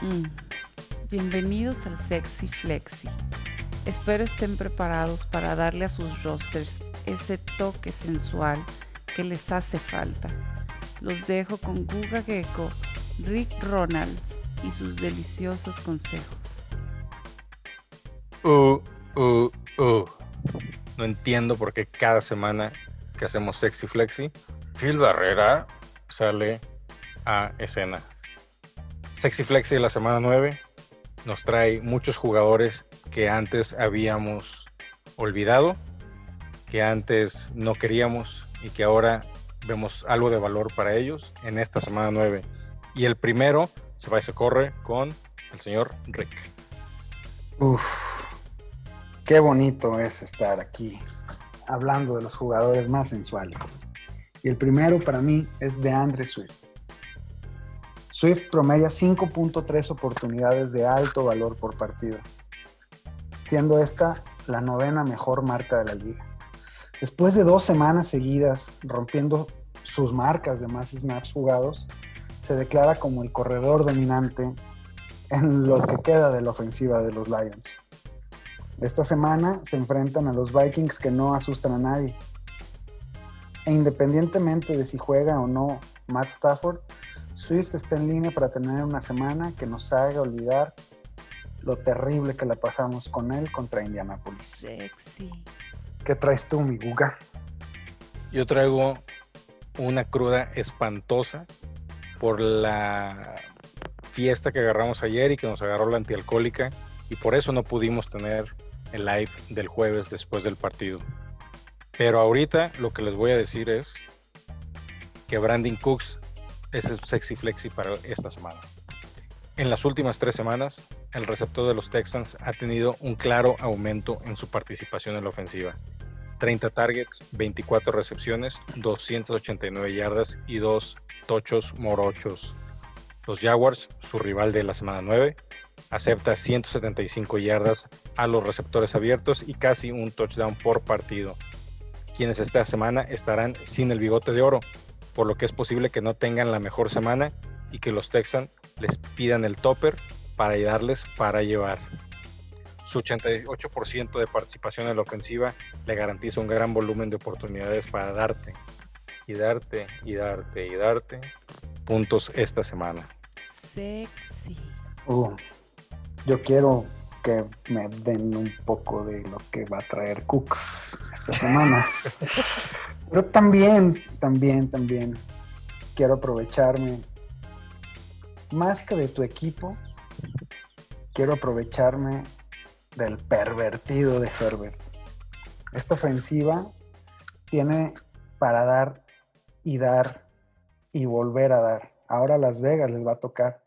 Mm. Bienvenidos al Sexy Flexi. Espero estén preparados para darle a sus rosters ese toque sensual que les hace falta. Los dejo con Guga Gecko, Rick Ronalds y sus deliciosos consejos. Uh, uh, uh. No entiendo por qué cada semana que hacemos Sexy Flexi, Phil Barrera sale a escena. Sexy Flexi de la semana 9 nos trae muchos jugadores que antes habíamos olvidado, que antes no queríamos y que ahora vemos algo de valor para ellos en esta semana 9. Y el primero se va y se corre con el señor Rick. Uf, qué bonito es estar aquí hablando de los jugadores más sensuales. Y el primero para mí es de Andre Swift. Swift promedia 5.3 oportunidades de alto valor por partido, siendo esta la novena mejor marca de la liga. Después de dos semanas seguidas rompiendo sus marcas de más snaps jugados, se declara como el corredor dominante en lo que queda de la ofensiva de los Lions. Esta semana se enfrentan a los Vikings que no asustan a nadie. E independientemente de si juega o no Matt Stafford, Swift está en línea para tener una semana que nos haga olvidar lo terrible que la pasamos con él contra Indianapolis. Sexy. ¿Qué traes tú, mi Guga? Yo traigo una cruda espantosa por la fiesta que agarramos ayer y que nos agarró la antialcohólica y por eso no pudimos tener el live del jueves después del partido. Pero ahorita lo que les voy a decir es que Brandon Cooks es el sexy flexi para esta semana. En las últimas tres semanas, el receptor de los Texans ha tenido un claro aumento en su participación en la ofensiva. 30 targets, 24 recepciones, 289 yardas y 2 tochos morochos. Los Jaguars, su rival de la semana 9, acepta 175 yardas a los receptores abiertos y casi un touchdown por partido. Quienes esta semana estarán sin el bigote de oro, por lo que es posible que no tengan la mejor semana y que los Texans les pidan el topper para ayudarles para llevar. Su 88% de participación en la ofensiva le garantiza un gran volumen de oportunidades para darte y darte y darte y darte puntos esta semana. Sexy. Uh, yo quiero que me den un poco de lo que va a traer Cooks esta semana. Pero también, también, también quiero aprovecharme más que de tu equipo, quiero aprovecharme del pervertido de Herbert. Esta ofensiva tiene para dar y dar y volver a dar. Ahora Las Vegas les va a tocar,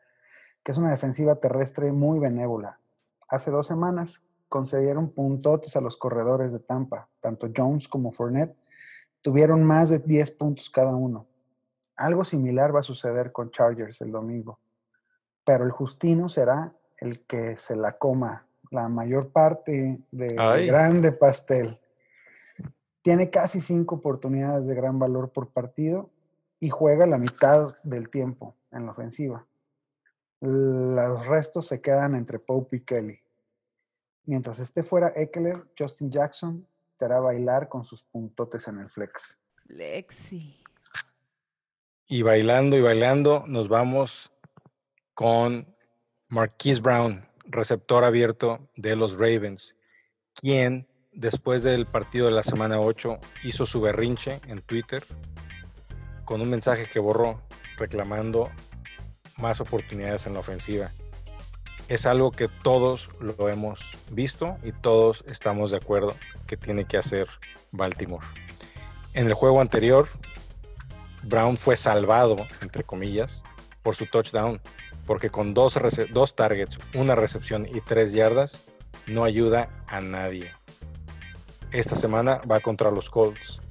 que es una defensiva terrestre muy benévola. Hace dos semanas concedieron puntotes a los corredores de Tampa, tanto Jones como Fournette tuvieron más de 10 puntos cada uno. Algo similar va a suceder con Chargers el domingo, pero el Justino será el que se la coma la mayor parte del grande pastel. Tiene casi cinco oportunidades de gran valor por partido y juega la mitad del tiempo en la ofensiva. Los restos se quedan entre Pope y Kelly. Mientras esté fuera Eckler, Justin Jackson hará bailar con sus puntotes en el flex. Lexi. Y bailando y bailando, nos vamos con Marquise Brown, receptor abierto de los Ravens, quien después del partido de la semana 8 hizo su berrinche en Twitter con un mensaje que borró reclamando más oportunidades en la ofensiva. Es algo que todos lo hemos visto y todos estamos de acuerdo que tiene que hacer Baltimore. En el juego anterior, Brown fue salvado, entre comillas, por su touchdown, porque con dos, dos targets, una recepción y tres yardas, no ayuda a nadie. Esta semana va contra los Colts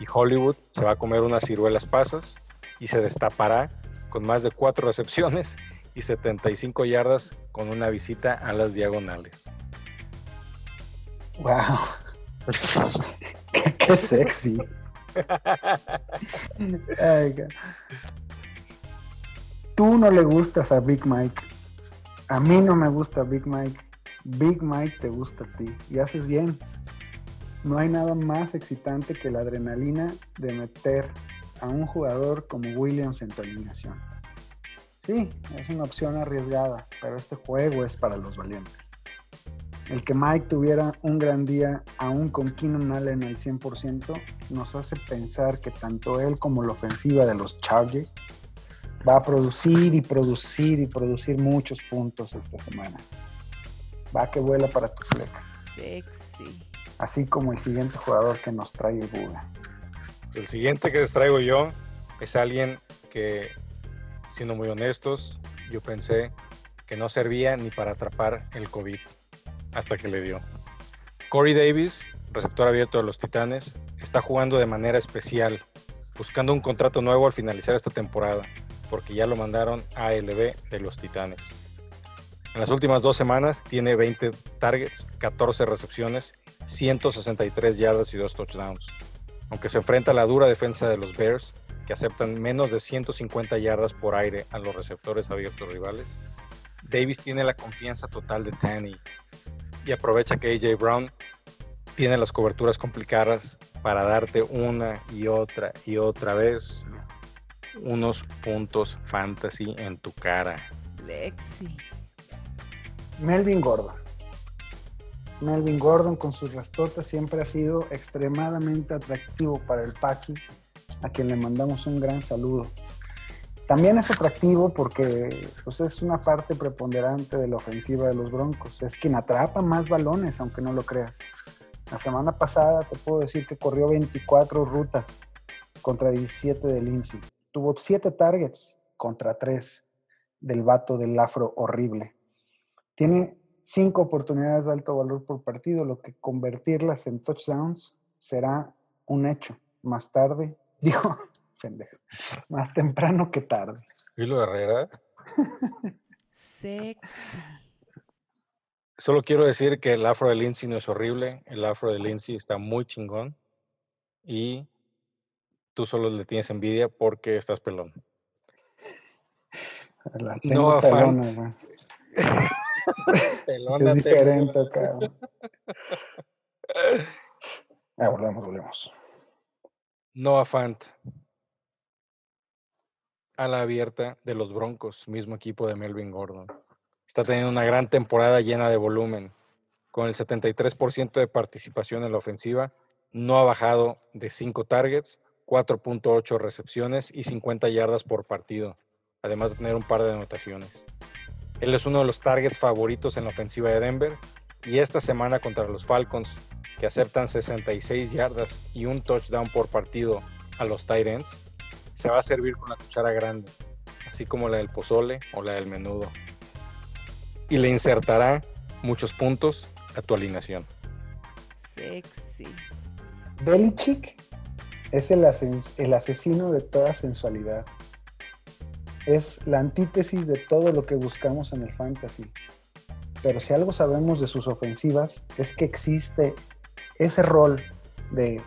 y Hollywood se va a comer unas ciruelas pasas y se destapará con más de cuatro recepciones y 75 yardas con una visita a las diagonales. ¡Wow! qué, sexy! Tú no le gustas a Big Mike. A mí no me gusta Big Mike. Big Mike te gusta a ti. Y haces bien. No hay nada más excitante que la adrenalina de meter a un jugador como Williams en tu alineación. Sí, es una opción arriesgada, pero este juego es para los valientes. El que Mike tuviera un gran día, aún con Keenan Allen al 100%, nos hace pensar que tanto él como la ofensiva de los Chargers va a producir y producir y producir muchos puntos esta semana. Va que vuela para tu flex. Sexy. Así como el siguiente jugador que nos trae el Buda. El siguiente que les traigo yo es alguien que, siendo muy honestos, yo pensé que no servía ni para atrapar el COVID hasta que le dio. Corey Davis, receptor abierto de los Titanes, está jugando de manera especial, buscando un contrato nuevo al finalizar esta temporada, porque ya lo mandaron a ALB de los Titanes. En las últimas dos semanas tiene 20 targets, 14 recepciones, 163 yardas y 2 touchdowns. Aunque se enfrenta a la dura defensa de los Bears, que aceptan menos de 150 yardas por aire a los receptores abiertos rivales, Davis tiene la confianza total de Tanny y aprovecha que AJ Brown tiene las coberturas complicadas para darte una y otra y otra vez unos puntos fantasy en tu cara. Lexi. Melvin Gordon. Melvin Gordon con sus rastotas siempre ha sido extremadamente atractivo para el Paki, a quien le mandamos un gran saludo. También es atractivo porque pues, es una parte preponderante de la ofensiva de los Broncos. Es quien atrapa más balones, aunque no lo creas. La semana pasada te puedo decir que corrió 24 rutas contra 17 de Lindsay. Tuvo 7 targets contra 3 del vato del afro horrible. Tiene 5 oportunidades de alto valor por partido, lo que convertirlas en touchdowns será un hecho. Más tarde, dijo, pendejo. Más temprano que tarde. Vilo Herrera. Sexy. Solo quiero decir que el afro de Lindsay no es horrible. El afro de Lindsay está muy chingón. Y tú solo le tienes envidia porque estás pelón. La No tengo afán. pelona. Pelona Es te- diferente, cabrón. Ah, volvemos, volvemos. Noah Fant. A la abierta de los Broncos, mismo equipo de Melvin Gordon. Está teniendo una gran temporada llena de volumen. Con el 73% de participación en la ofensiva, no ha bajado de 5 targets, 4.8 recepciones y 50 yardas por partido, además de tener un par de anotaciones. Él es uno de los targets favoritos en la ofensiva de Denver y esta semana contra los Falcons, que aceptan 66 yardas y un touchdown por partido a los ends, se va a servir con la cuchara grande, así como la del pozole o la del menudo. Y le insertará muchos puntos a tu alineación. Sexy. Belichick es el asesino de toda sensualidad. Es la antítesis de todo lo que buscamos en el fantasy. Pero si algo sabemos de sus ofensivas es que existe ese rol de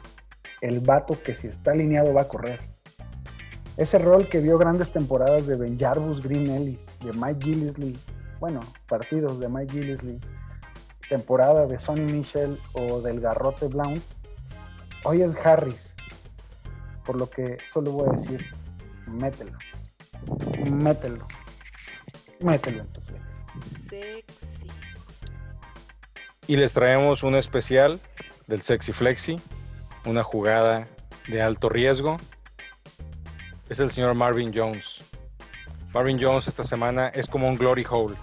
el vato que si está alineado va a correr. Ese rol que vio grandes temporadas de Ben Jarvis, Green Ellis, de Mike Gillisley, bueno, partidos de Mike Gillisley, temporada de Sonny Michel o del Garrote Blount, Hoy es Harris, por lo que solo voy a decir, mételo, mételo, mételo. Y les traemos un especial del Sexy Flexi, una jugada de alto riesgo. Es el señor Marvin Jones. Marvin Jones esta semana es como un glory hole.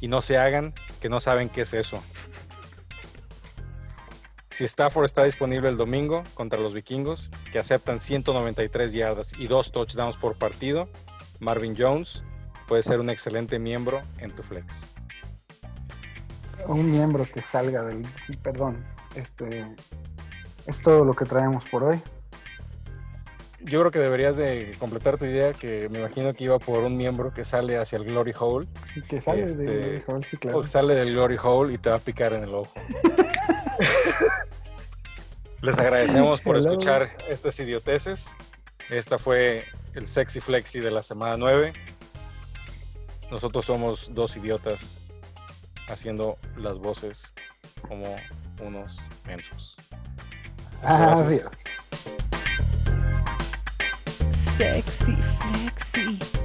Y no se hagan que no saben qué es eso. Si Stafford está disponible el domingo contra los vikingos, que aceptan 193 yardas y dos touchdowns por partido, Marvin Jones puede ser un excelente miembro en tu flex. Un miembro que salga del, perdón, este, es todo lo que traemos por hoy. Yo creo que deberías de completar tu idea, que me imagino que iba por un miembro que sale hacia el Glory Hole, Que sale Este, de Joel, sí, claro. o sale del Glory Hole y te va a picar en el ojo. Les agradecemos por Hello. escuchar estas idioteces. Esta fue el Sexy Flexi de la semana 9. nosotros somos dos idiotas haciendo las voces como unos mensos. Adiós. Sexy Flexi.